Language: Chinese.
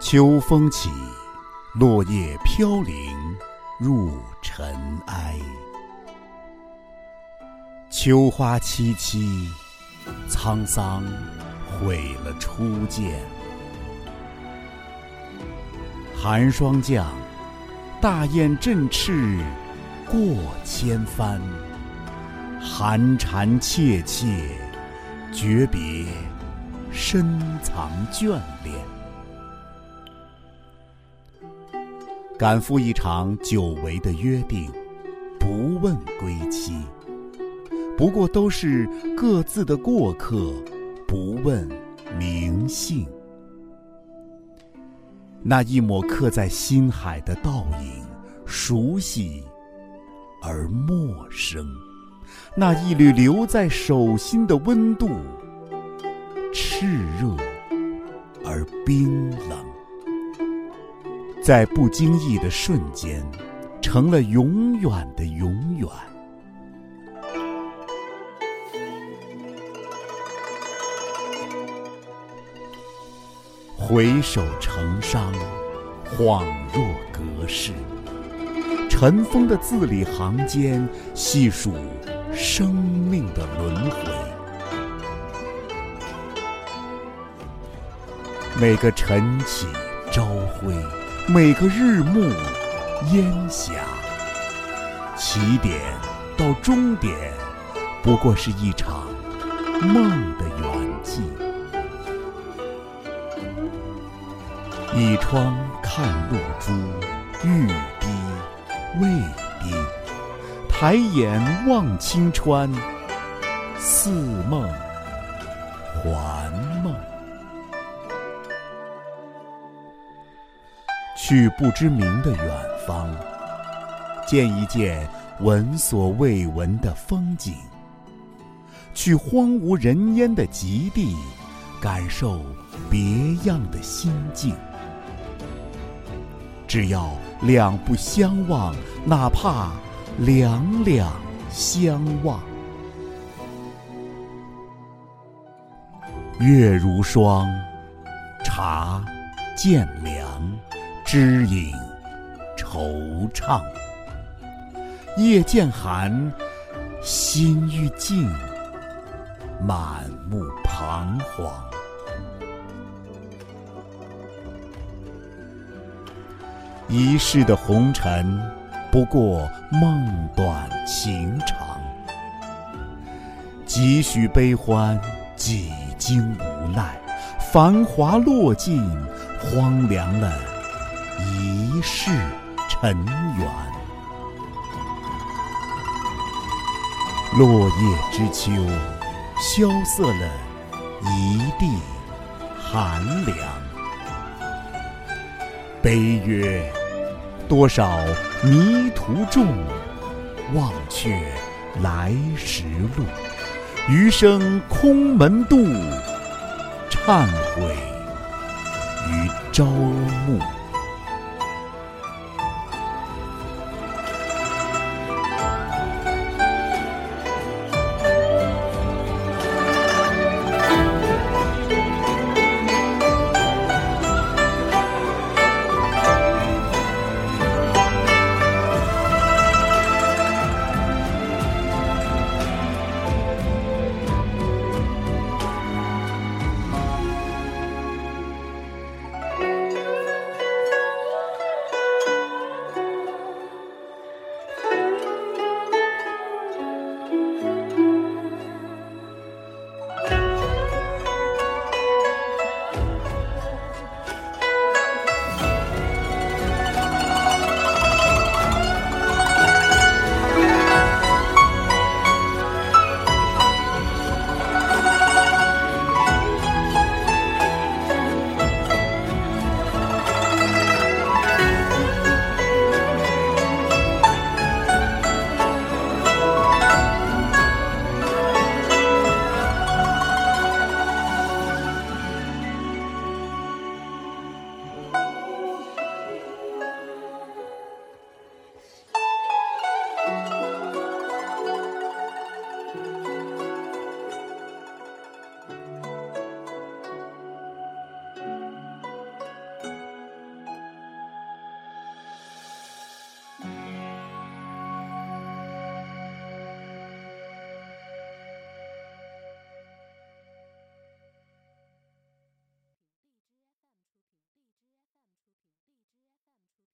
秋风起，落叶飘零入尘埃。秋花萋萋，沧桑毁了初见。寒霜降，大雁振翅过千帆。寒蝉切切，诀别深藏眷恋。赶赴一场久违的约定，不问归期。不过都是各自的过客，不问名姓。那一抹刻在心海的倒影，熟悉而陌生；那一缕留在手心的温度，炽热而冰冷。在不经意的瞬间，成了永远的永远。回首成伤，恍若隔世。尘封的字里行间，细数生命的轮回。每个晨起，朝晖。每个日暮烟霞，起点到终点，不过是一场梦的圆寂。倚窗看露珠，欲滴未滴；抬眼望青川，似梦还梦。去不知名的远方，见一见闻所未闻的风景；去荒无人烟的极地，感受别样的心境。只要两不相忘，哪怕两两相望。月如霜，茶渐凉。知影惆怅，夜渐寒，心欲静，满目彷徨。一世的红尘，不过梦短情长。几许悲欢，几经无奈，繁华落尽，荒凉了。一世尘缘，落叶知秋，萧瑟了一地寒凉。悲曰：多少迷途众，忘却来时路。余生空门渡，忏悔于朝暮。